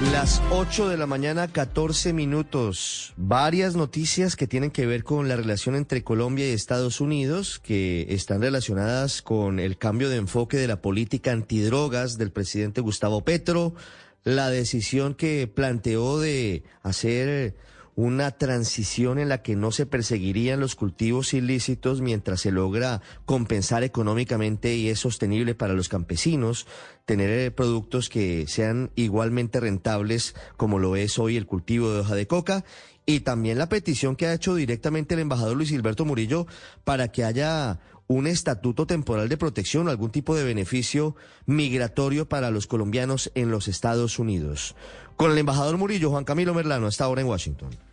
Las 8 de la mañana, 14 minutos. Varias noticias que tienen que ver con la relación entre Colombia y Estados Unidos, que están relacionadas con el cambio de enfoque de la política antidrogas del presidente Gustavo Petro, la decisión que planteó de hacer una transición en la que no se perseguirían los cultivos ilícitos mientras se logra compensar económicamente y es sostenible para los campesinos tener eh, productos que sean igualmente rentables como lo es hoy el cultivo de hoja de coca y también la petición que ha hecho directamente el embajador Luis Gilberto Murillo para que haya un estatuto temporal de protección o algún tipo de beneficio migratorio para los colombianos en los Estados Unidos. Con el embajador Murillo, Juan Camilo Merlano, está ahora en Washington.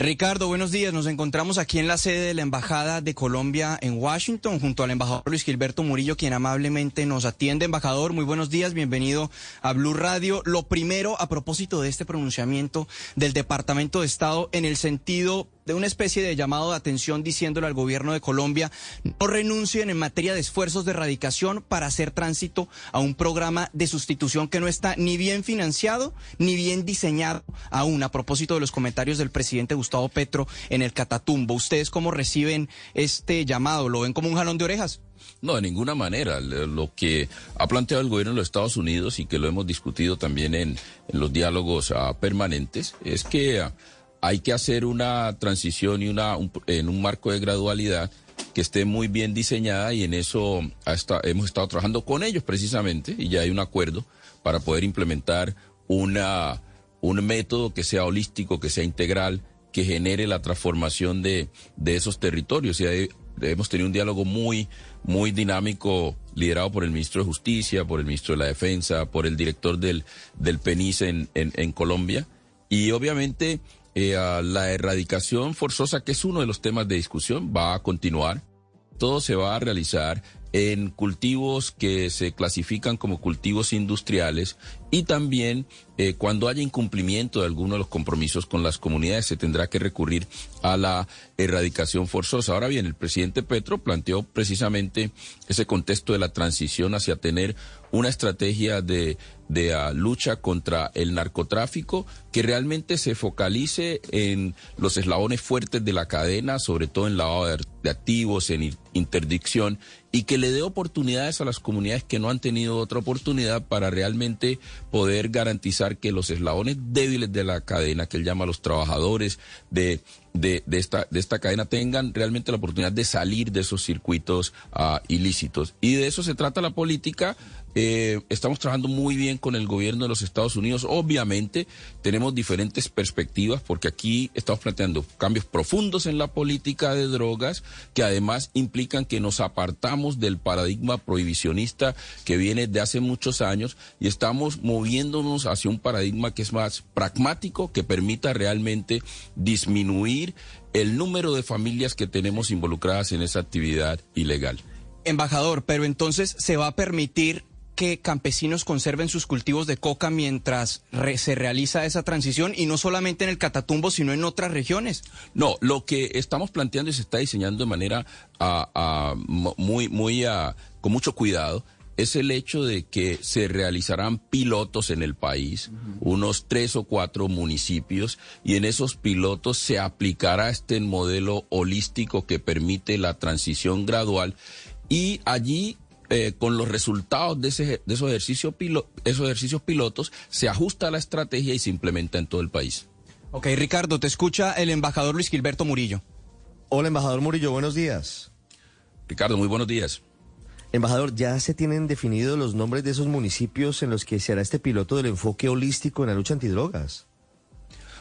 Ricardo, buenos días. Nos encontramos aquí en la sede de la Embajada de Colombia en Washington junto al embajador Luis Gilberto Murillo, quien amablemente nos atiende. Embajador, muy buenos días, bienvenido a Blue Radio. Lo primero, a propósito de este pronunciamiento del Departamento de Estado en el sentido de una especie de llamado de atención diciéndole al gobierno de Colombia no renuncien en materia de esfuerzos de erradicación para hacer tránsito a un programa de sustitución que no está ni bien financiado ni bien diseñado aún a propósito de los comentarios del presidente Gustavo Petro en el Catatumbo. ¿Ustedes cómo reciben este llamado? ¿Lo ven como un jalón de orejas? No, de ninguna manera. Lo que ha planteado el gobierno de los Estados Unidos y que lo hemos discutido también en, los diálogos ah, permanentes es que... Ah, hay que hacer una transición y una en un marco de gradualidad que esté muy bien diseñada y en eso hemos estado trabajando con ellos precisamente y ya hay un acuerdo para poder implementar una, un método que sea holístico, que sea integral, que genere la transformación de, de esos territorios. Y hemos tenido un diálogo muy, muy dinámico liderado por el ministro de Justicia, por el ministro de la Defensa, por el director del, del PENIS en, en, en Colombia. Y obviamente eh, la erradicación forzosa, que es uno de los temas de discusión, va a continuar. Todo se va a realizar en cultivos que se clasifican como cultivos industriales y también eh, cuando haya incumplimiento de alguno de los compromisos con las comunidades se tendrá que recurrir a la erradicación forzosa. Ahora bien, el presidente Petro planteó precisamente ese contexto de la transición hacia tener una estrategia de, de ah, lucha contra el narcotráfico que realmente se focalice en los eslabones fuertes de la cadena, sobre todo en lavado de activos, en interdicción, y que le dé oportunidades a las comunidades que no han tenido otra oportunidad para realmente poder garantizar que los eslabones débiles de la cadena, que él llama los trabajadores de, de, esta, de esta cadena, tengan realmente la oportunidad de salir de esos circuitos ah, ilícitos. Y de eso se trata la política eh, estamos trabajando muy bien con el gobierno de los Estados Unidos. Obviamente tenemos diferentes perspectivas porque aquí estamos planteando cambios profundos en la política de drogas que además implican que nos apartamos del paradigma prohibicionista que viene de hace muchos años y estamos moviéndonos hacia un paradigma que es más pragmático, que permita realmente disminuir el número de familias que tenemos involucradas en esa actividad ilegal. Embajador, pero entonces se va a permitir que campesinos conserven sus cultivos de coca mientras se realiza esa transición y no solamente en el Catatumbo, sino en otras regiones? No, lo que estamos planteando y se está diseñando de manera ah, ah, muy, muy ah, con mucho cuidado es el hecho de que se realizarán pilotos en el país, unos tres o cuatro municipios, y en esos pilotos se aplicará este modelo holístico que permite la transición gradual y allí eh, con los resultados de, ese, de esos, ejercicios esos ejercicios pilotos, se ajusta la estrategia y se implementa en todo el país. Ok, Ricardo, te escucha el embajador Luis Gilberto Murillo. Hola, embajador Murillo, buenos días. Ricardo, muy buenos días. Embajador, ¿ya se tienen definidos los nombres de esos municipios en los que se hará este piloto del enfoque holístico en la lucha antidrogas?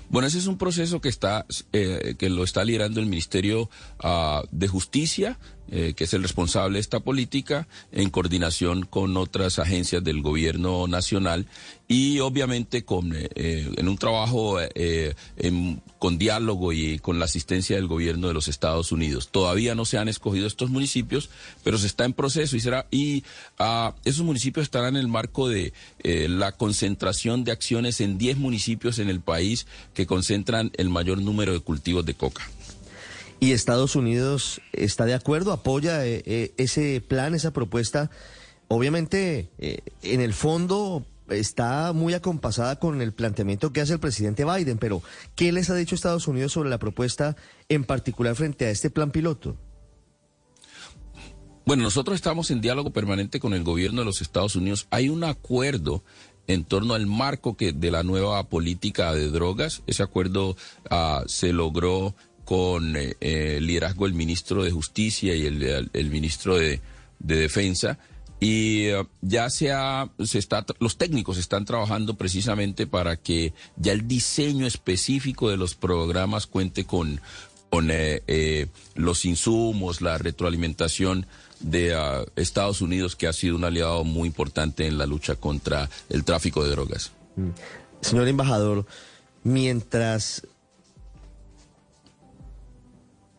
Bueno, ese es un proceso que está eh, que lo está liderando el Ministerio ah, de Justicia, eh, que es el responsable de esta política, en coordinación con otras agencias del gobierno nacional y obviamente con eh, en un trabajo con diálogo y con la asistencia del gobierno de los Estados Unidos. Todavía no se han escogido estos municipios, pero se está en proceso y será y ah, esos municipios estarán en el marco de la concentración de acciones en 10 municipios en el país que concentran el mayor número de cultivos de coca. ¿Y Estados Unidos está de acuerdo, apoya eh, eh, ese plan, esa propuesta? Obviamente, eh, en el fondo, está muy acompasada con el planteamiento que hace el presidente Biden, pero ¿qué les ha dicho Estados Unidos sobre la propuesta en particular frente a este plan piloto? Bueno, nosotros estamos en diálogo permanente con el gobierno de los Estados Unidos. Hay un acuerdo en torno al marco que de la nueva política de drogas. Ese acuerdo uh, se logró con eh, el liderazgo del ministro de Justicia y el, el ministro de, de Defensa y uh, ya se, ha, se está los técnicos están trabajando precisamente para que ya el diseño específico de los programas cuente con con eh, eh, los insumos la retroalimentación de uh, Estados Unidos que ha sido un aliado muy importante en la lucha contra el tráfico de drogas mm. señor embajador mientras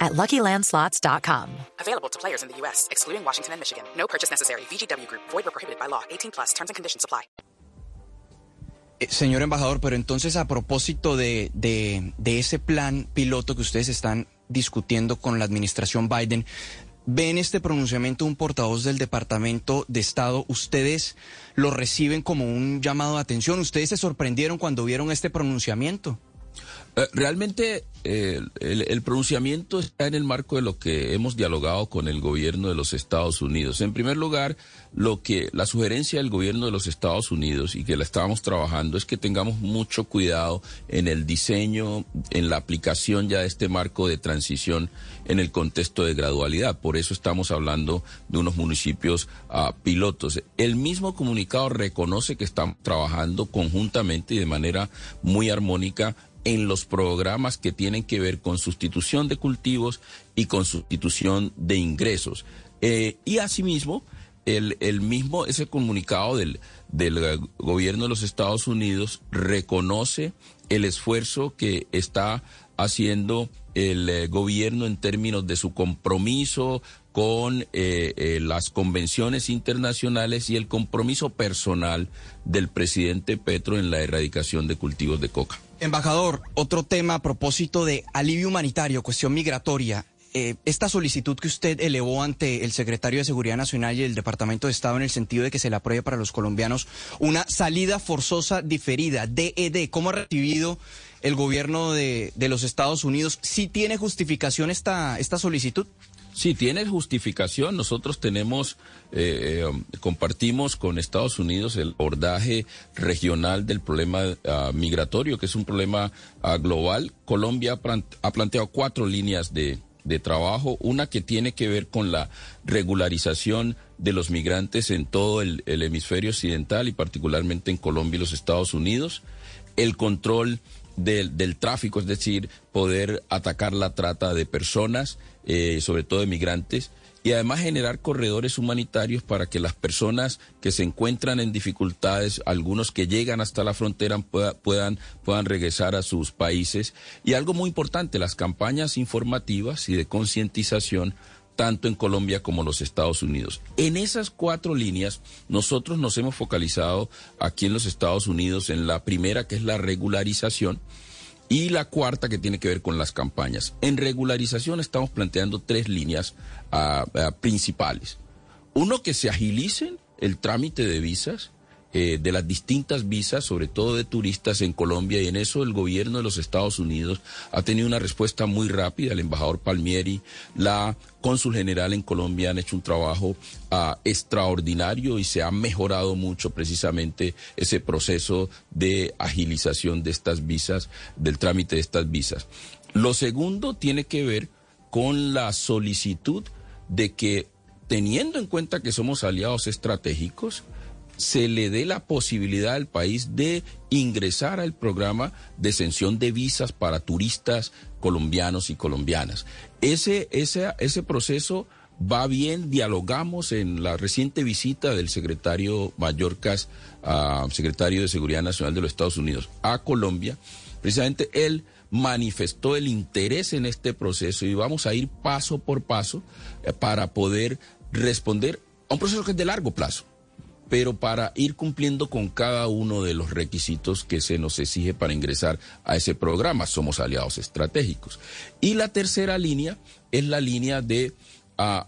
at LuckyLandSlots.com. Available to players in the U.S., excluding Washington and Michigan. No purchase necessary. VGW Group. Void or prohibited by law. 18 plus. Terms and conditions apply. Eh, señor embajador, pero entonces a propósito de, de, de, ese plan piloto que ustedes están discutiendo con la administración Biden, ¿ven este pronunciamiento un portavoz del Departamento de Estado? ¿Ustedes lo reciben como un llamado de atención? ¿Ustedes se sorprendieron cuando vieron este pronunciamiento? Eh, realmente eh, el, pronunciamiento está en el marco de lo que hemos dialogado con el gobierno de los Estados Unidos. En primer lugar, lo que la sugerencia del gobierno de los Estados Unidos y que la estábamos trabajando es que tengamos mucho cuidado en el diseño, en la aplicación ya de este marco de transición en el contexto de gradualidad. Por eso estamos hablando de unos municipios uh, pilotos. El mismo comunicado reconoce que estamos trabajando conjuntamente y de manera muy armónica en los programas que tienen que ver con sustitución de cultivos y con sustitución de ingresos. Eh, y asimismo, el, el, mismo, ese comunicado del, del gobierno de los Estados Unidos reconoce el esfuerzo que está haciendo el eh, gobierno en términos de su compromiso con eh, las convenciones internacionales y el compromiso personal del presidente Petro en la erradicación de cultivos de coca. Embajador, otro tema a propósito de alivio humanitario, cuestión migratoria. Eh, esta solicitud que usted elevó ante el secretario de Seguridad Nacional y el Departamento de Estado en el sentido de que se le apruebe para los colombianos una salida forzosa diferida, DED, ¿cómo ha recibido el gobierno de, de los Estados Unidos? ¿Sí tiene justificación esta, esta solicitud? Sí, tiene justificación. Nosotros tenemos, eh, compartimos con Estados Unidos el abordaje regional del problema uh, migratorio, que es un problema uh, global. Colombia ha planteado cuatro líneas de, de trabajo, una que tiene que ver con la regularización de los migrantes en todo el, el, hemisferio occidental y particularmente en Colombia y los Estados Unidos, el control del, del tráfico, es decir, poder atacar la trata de personas, eh, sobre todo de migrantes, y además generar corredores humanitarios para que las personas que se encuentran en dificultades, algunos que llegan hasta la frontera pueda, puedan, puedan regresar a sus países. Y algo muy importante, las campañas informativas y de concientización tanto en Colombia como los Estados Unidos. En esas cuatro líneas, nosotros nos hemos focalizado aquí en los Estados Unidos en la primera, que es la regularización, y la cuarta que tiene que ver con las campañas. En regularización estamos planteando tres líneas uh, uh, principales. Uno, que se agilicen el trámite de visas eh, de las distintas visas, sobre todo de turistas en Colombia, y en eso el gobierno de los Estados Unidos ha tenido una respuesta muy rápida. El embajador Palmieri, la cónsul general en Colombia han hecho un trabajo uh, extraordinario y se ha mejorado mucho precisamente ese proceso de agilización de estas visas, del trámite de estas visas. Lo segundo tiene que ver con la solicitud de que, teniendo en cuenta que somos aliados estratégicos, se le dé la posibilidad al país de ingresar al programa de exención de visas para turistas colombianos y colombianas. Ese, ese, ese proceso va bien, dialogamos en la reciente visita del secretario Mallorcas, uh, secretario de Seguridad Nacional de los Estados Unidos, a Colombia. Precisamente él manifestó el interés en este proceso y vamos a ir paso por paso eh, para poder responder a un proceso que es de largo plazo pero para ir cumpliendo con cada uno de los requisitos que se nos exige para ingresar a ese programa. Somos aliados estratégicos. Y la tercera línea es la línea de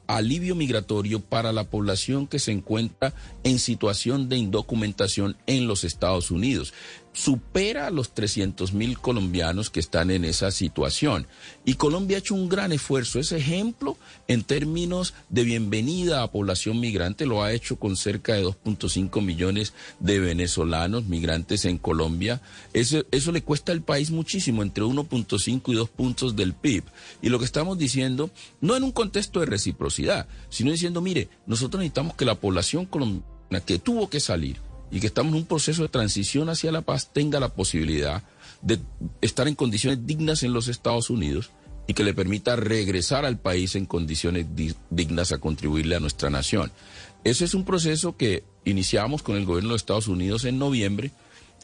alivio migratorio para la población que se encuentra en situación de indocumentación en los Estados Unidos supera a los 300 mil colombianos que están en esa situación. Y Colombia ha hecho un gran esfuerzo. Ese ejemplo en términos de bienvenida a población migrante lo ha hecho con cerca de 2.5 millones de venezolanos migrantes en Colombia. Eso, eso le cuesta al país muchísimo, entre 1.5 y 2 puntos del PIB. Y lo que estamos diciendo, no en un contexto de reciprocidad, sino diciendo, mire, nosotros necesitamos que la población colombiana que tuvo que salir, y que estamos en un proceso de transición hacia la paz tenga la posibilidad de estar en condiciones dignas en los Estados Unidos y que le permita regresar al país en condiciones dignas a contribuirle a nuestra nación. Ese es un proceso que iniciamos con el gobierno de Estados Unidos en noviembre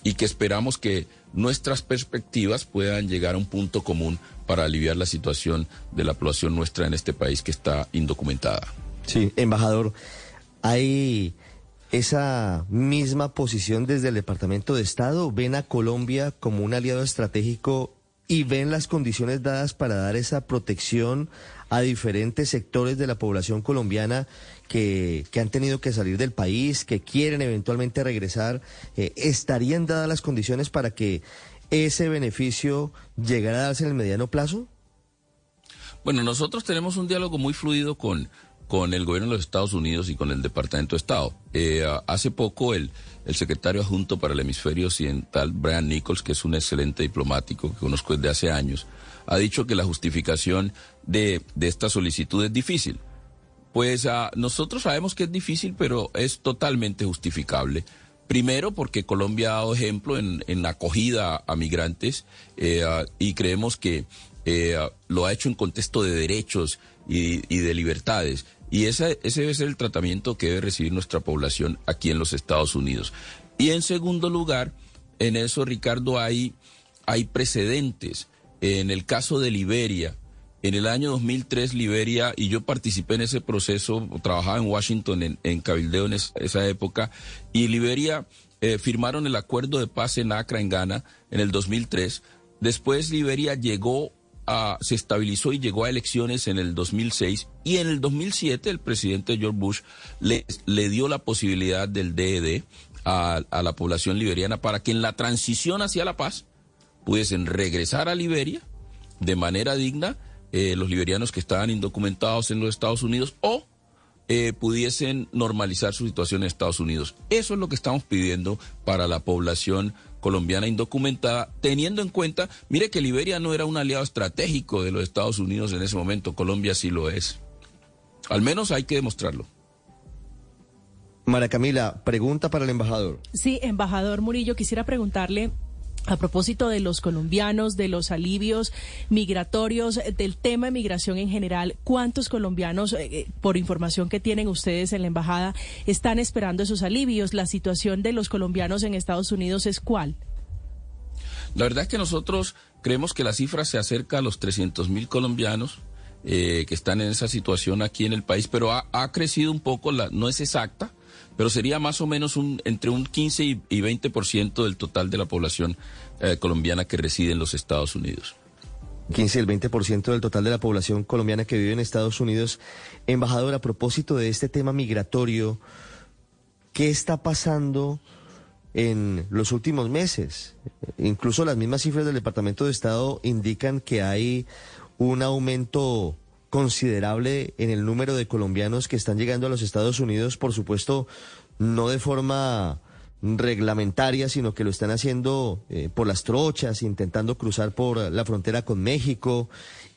y que esperamos que nuestras perspectivas puedan llegar a un punto común para aliviar la situación de la población nuestra en este país que está indocumentada. Sí, embajador, hay esa misma posición desde el Departamento de Estado? ¿Ven a Colombia como un aliado estratégico y ven las condiciones dadas para dar esa protección a diferentes sectores de la población colombiana que, han tenido que salir del país, que quieren eventualmente regresar? Eh, ¿Estarían dadas las condiciones para que ese beneficio llegara a darse en el mediano plazo? Bueno, nosotros tenemos un diálogo muy fluido con, con el gobierno de los Estados Unidos y con el Departamento de Estado. Eh, hace poco el, el secretario adjunto para el hemisferio occidental, Brian Nichols, que es un excelente diplomático que conozco desde hace años, ha dicho que la justificación de, de esta solicitud es difícil. Pues uh, nosotros sabemos que es difícil, pero es totalmente justificable. Primero, porque Colombia ha dado ejemplo en, en acogida a migrantes uh, y creemos que eh, lo ha hecho en contexto de derechos y, de libertades. Y ese, ese debe ser el tratamiento que debe recibir nuestra población aquí en los Estados Unidos. Y en segundo lugar, en eso, Ricardo, hay, hay precedentes. En el caso de Liberia, en el año 2003, Liberia, y yo participé en ese proceso, trabajaba en Washington, en, en Cabildeo en esa época, y Liberia eh, firmaron el acuerdo de paz en Accra, en Ghana, en el 2003. Después Liberia llegó se estabilizó y llegó a elecciones en el 2006 y en el 2007 el presidente George Bush le, le dio la posibilidad del DED e a, la población liberiana para que en la transición hacia la paz pudiesen regresar a Liberia de manera digna eh, los liberianos que estaban indocumentados en los Estados Unidos o eh, pudiesen normalizar su situación en Estados Unidos. Eso es lo que estamos pidiendo para la población colombiana indocumentada, teniendo en cuenta, mire que Liberia no era un aliado estratégico de los Estados Unidos en ese momento, Colombia sí lo es. Al menos hay que demostrarlo. Mara Camila, pregunta para el embajador. Sí, embajador Murillo, quisiera preguntarle a propósito de los colombianos, de los alivios migratorios, del tema de migración en general, ¿cuántos colombianos, eh, eh, por información que tienen ustedes en la embajada, están esperando esos alivios? ¿La situación de los colombianos en Estados Unidos es cuál? La verdad es que nosotros creemos que la cifra se acerca a los 300 mil colombianos. Eh, que están en esa situación aquí en el país, pero ha, ha crecido un poco, la, no es exacta, pero sería más o menos un, entre un 15 y, y 20% del total de la población eh, colombiana que reside en los Estados Unidos. 15 y el 20% del total de la población colombiana que vive en Estados Unidos. Embajador, a propósito de este tema migratorio, ¿qué está pasando en los últimos meses? Incluso las mismas cifras del Departamento de Estado indican que hay un aumento considerable en el número de colombianos que están llegando a los Estados Unidos, por supuesto, no de forma reglamentaria, sino que lo están haciendo eh, por las trochas, intentando cruzar por la frontera con México,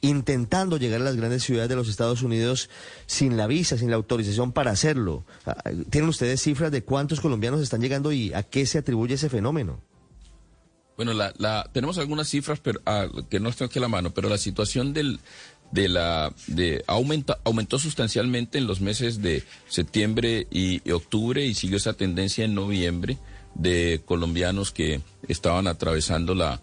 intentando llegar a las grandes ciudades de los Estados Unidos sin la visa, sin la autorización para hacerlo. Ah, ¿Tienen ustedes cifras de cuántos colombianos están llegando y a qué se atribuye ese fenómeno? Bueno, la, tenemos algunas cifras ah, que no están aquí la mano, pero la situación del, de la de aumenta, aumentó sustancialmente en los meses de septiembre y, octubre y siguió esa tendencia en noviembre de colombianos que estaban atravesando la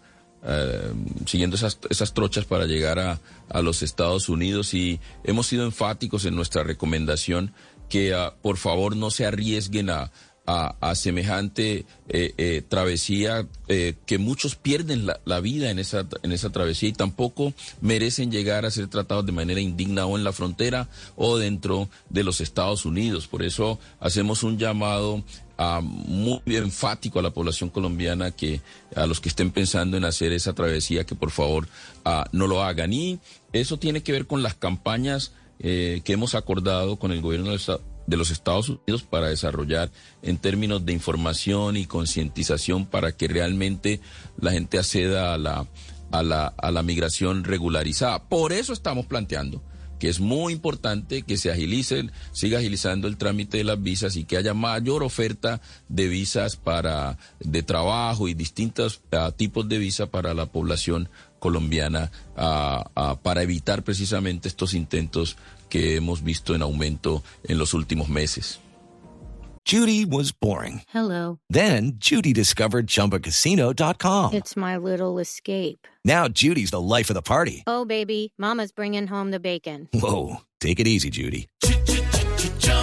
eh, siguiendo esas, esas trochas para llegar a, a, los Estados Unidos. Y hemos sido enfáticos en nuestra recomendación que uh, por favor no se arriesguen a, a, a semejante eh, eh, travesía, eh, que muchos pierden la, vida en esa, en esa travesía y tampoco merecen llegar a ser tratados de manera indigna o en la frontera o dentro de los Estados Unidos. Por eso hacemos un llamado Uh, muy enfático a la población colombiana que a los que estén pensando en hacer esa travesía que por favor uh, no lo hagan y eso tiene que ver con las campañas que hemos acordado con el gobierno estado de los Estados Unidos para desarrollar en términos de información y concientización para que realmente la gente acceda a la, a la, a la migración regularizada. Por eso estamos planteando que es muy importante que se agilice, siga agilizando el trámite de las visas y que haya mayor oferta de visas para de trabajo y distintos uh, tipos de visa para la población colombiana uh, uh, para evitar precisamente estos intentos que hemos visto en aumento en los últimos meses. Judy was boring. Hello. Then Judy discovered chumbacasino.com. It's my little escape. Now Judy's the life of the party. Oh, baby, Mama's bringing home the bacon. Whoa. Take it easy, Judy.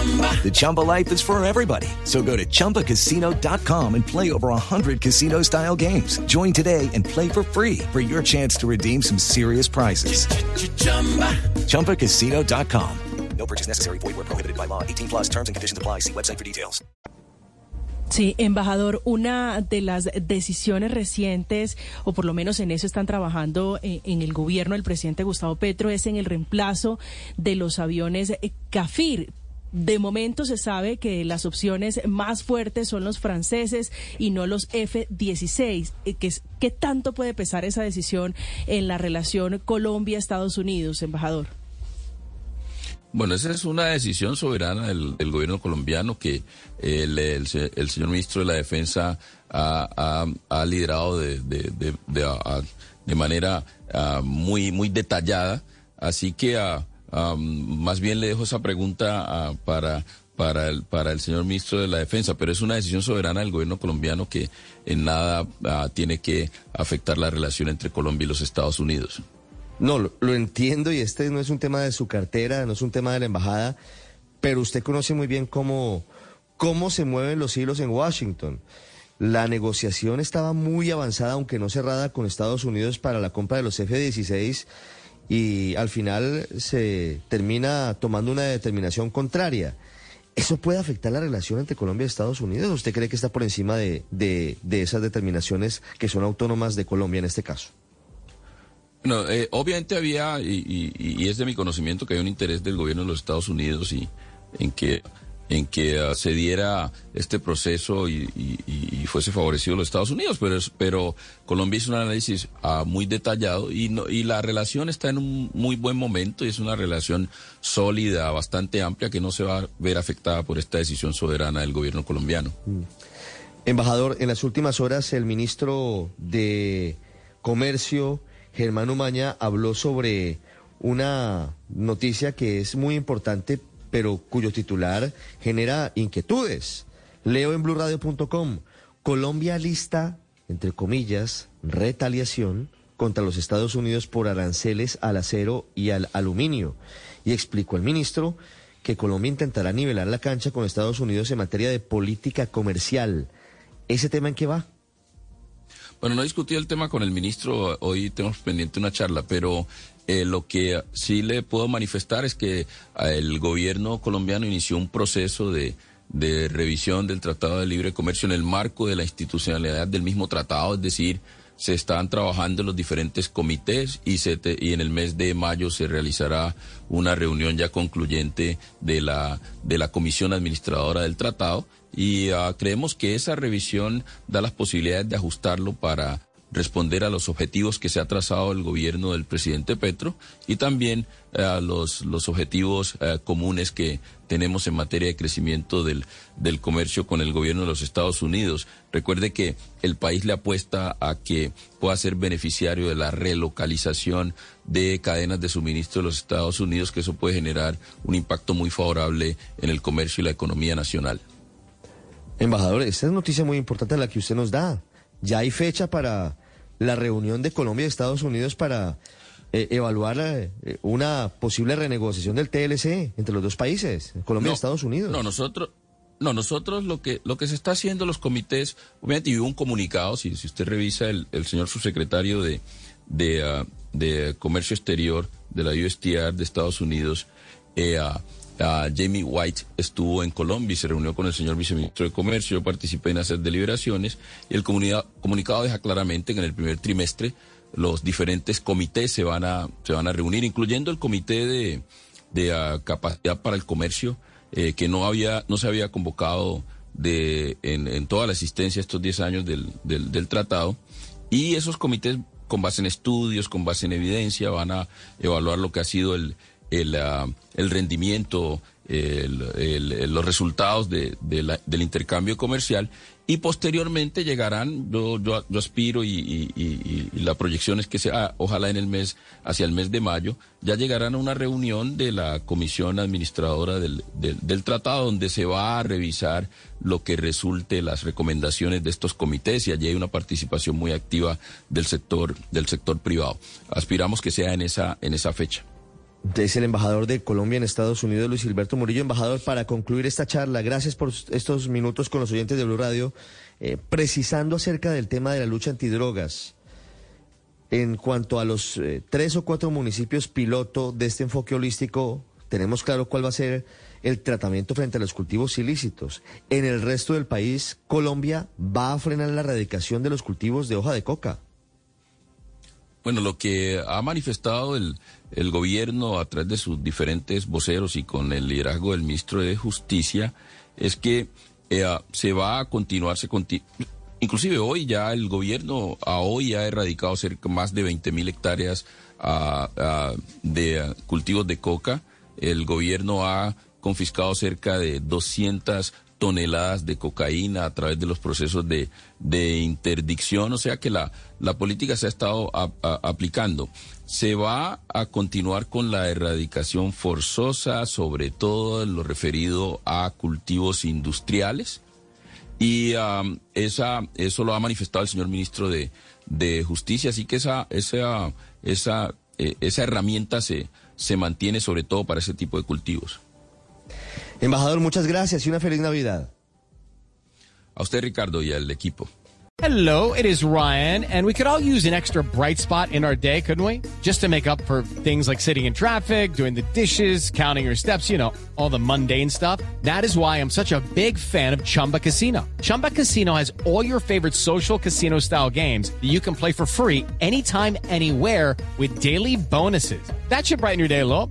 The Chumba life is for everybody. So go to ChumbaCasino.com and play over 100 casino style games. Join today and play for free for your chance to redeem some serious prizes. ChumbaCasino.com. No purchase necessary. Void where prohibited by law. 18 plus terms and conditions apply. See website for details. Sí, embajador, una de las decisiones recientes, o por lo menos en eso están trabajando en, en el gobierno del presidente Gustavo Petro, es en el reemplazo de los aviones CAFIR de momento se sabe que las opciones más fuertes son los franceses y no los F-16. ¿Qué, ¿Qué tanto puede pesar esa decisión en la relación Colombia-Estados Unidos, embajador? Bueno, esa es una decisión soberana del, gobierno colombiano que el, el, señor ministro de la Defensa ha, liderado de, manera muy, muy detallada. Así que um, más bien le dejo esa pregunta para, para, el, para el señor ministro de la Defensa, pero es una decisión soberana del gobierno colombiano que en nada tiene que afectar la relación entre Colombia y los Estados Unidos. No, lo, lo, entiendo y este no es un tema de su cartera, no es un tema de la embajada, pero usted conoce muy bien cómo, cómo se mueven los hilos en Washington. La negociación estaba muy avanzada, aunque no cerrada, con Estados Unidos para la compra de los F-16 y al final se termina tomando una determinación contraria. ¿Eso puede afectar la relación entre Colombia y Estados Unidos? ¿Usted cree que está por encima de, de, esas determinaciones que son autónomas de Colombia en este caso? No, eh, obviamente había, y, y, y, es de mi conocimiento que hay un interés del gobierno de los Estados Unidos y en que, en que uh, se diera este proceso y, fuese favorecido los Estados Unidos, pero, es, pero Colombia hizo un análisis uh, muy detallado y, no, y la relación está en un muy buen momento y es una relación sólida, bastante amplia, que no se va a ver afectada por esta decisión soberana del gobierno colombiano. Mm. Embajador, en las últimas horas el ministro de Comercio Germán Umaña habló sobre una noticia que es muy importante, pero cuyo titular genera inquietudes. Leo en blurradio.com, Colombia lista, entre comillas, retaliación contra los Estados Unidos por aranceles al acero y al aluminio. Y explicó el ministro que Colombia intentará nivelar la cancha con Estados Unidos en materia de política comercial. ¿Ese tema en qué va? Bueno, no discutí el tema con el ministro, hoy tenemos pendiente una charla, pero eh, lo que sí le puedo manifestar es que el gobierno colombiano inició un proceso de, de revisión del Tratado de Libre Comercio en el marco de la institucionalidad del mismo tratado, es decir, se están trabajando los diferentes comités y, se te, y en el mes de mayo se realizará una reunión ya concluyente de la, de la comisión administradora del tratado y uh, creemos que esa revisión da las posibilidades de ajustarlo para responder a los objetivos que se ha trazado el gobierno del presidente Petro y también a uh, los, los objetivos uh, comunes que tenemos en materia de crecimiento del, del comercio con el gobierno de los Estados Unidos. Recuerde que el país le apuesta a que pueda ser beneficiario de la relocalización de cadenas de suministro de los Estados Unidos, que eso puede generar un impacto muy favorable en el comercio y la economía nacional. Embajador, esta es noticia muy importante la que usted nos da. Ya hay fecha para la reunión de Colombia y Estados Unidos para eh, evaluar eh, una posible renegociación del TLC entre los dos países, Colombia y Estados Unidos. No, nosotros, no, nosotros lo que lo que se está haciendo los comités, obviamente hubo un comunicado, si, si usted revisa el, el señor subsecretario de de, ah, de Comercio Exterior de la USTR de Estados Unidos, eh, ah, Jamie White estuvo en Colombia y se reunió con el señor viceministro de Comercio, yo participé en hacer deliberaciones y el comunicado deja claramente que en el primer trimestre los diferentes comités se van a, se van a reunir, incluyendo el comité de, de ah, capacidad para el comercio, eh, que no había, no se había convocado de, en, toda la asistencia estos 10 años del, del, del tratado. Y esos comités, con base en estudios, con base en evidencia, van a evaluar lo que ha sido el, el, ah, el rendimiento, el- los resultados de- la- del intercambio comercial y posteriormente llegarán, yo, yo, aspiro y, y- y- la proyección es que sea, ojalá en el mes, hacia el mes de mayo, ya llegarán a una reunión de la comisión administradora del, del, del tratado donde se va a revisar lo que resulte las recomendaciones de estos comités y allí hay una participación muy activa del sector, del sector privado. Aspiramos que sea en esa, en esa fecha. Es el embajador de Colombia en Estados Unidos, Luis Gilberto Murillo. Embajador, para concluir esta charla, gracias por estos minutos con los oyentes de Blue Radio, eh, precisando acerca del tema de la lucha antidrogas. En cuanto a los eh, tres o cuatro municipios piloto de este enfoque holístico, tenemos claro cuál va a ser el tratamiento frente a los cultivos ilícitos. En el resto del país, Colombia va a frenar la erradicación de los cultivos de hoja de coca. Bueno, lo que ha manifestado el, el gobierno a través de sus diferentes voceros y con el liderazgo del ministro de Justicia es que eh, ah, se va a continuar, se conti- inclusive hoy ya el gobierno a hoy ha erradicado cerca más de 20 mil hectáreas ah, ah, de cultivos de coca. El gobierno ha confiscado cerca de 200 toneladas de cocaína a través de los procesos de, de interdicción, o sea que la, la política se ha estado aplicando. Se va a continuar con la erradicación forzosa, sobre todo en lo referido a cultivos industriales, y am, esa, eso lo ha manifestado el señor ministro de, de Justicia, así que esa, esa, esa, eh, esa herramienta se, se mantiene sobre todo para ese tipo de cultivos. Embajador, muchas gracias y una feliz Navidad. A usted, Ricardo, y al equipo. Hello, it is Ryan, and we could all use an extra bright spot in our day, couldn't we? Just to make up for things like sitting in traffic, doing the dishes, counting your steps, you know, all the mundane stuff. That is why I'm such a big fan of Chumba Casino. Chumba Casino has all your favorite social casino style games that you can play for free anytime, anywhere with daily bonuses. That should brighten your day a little.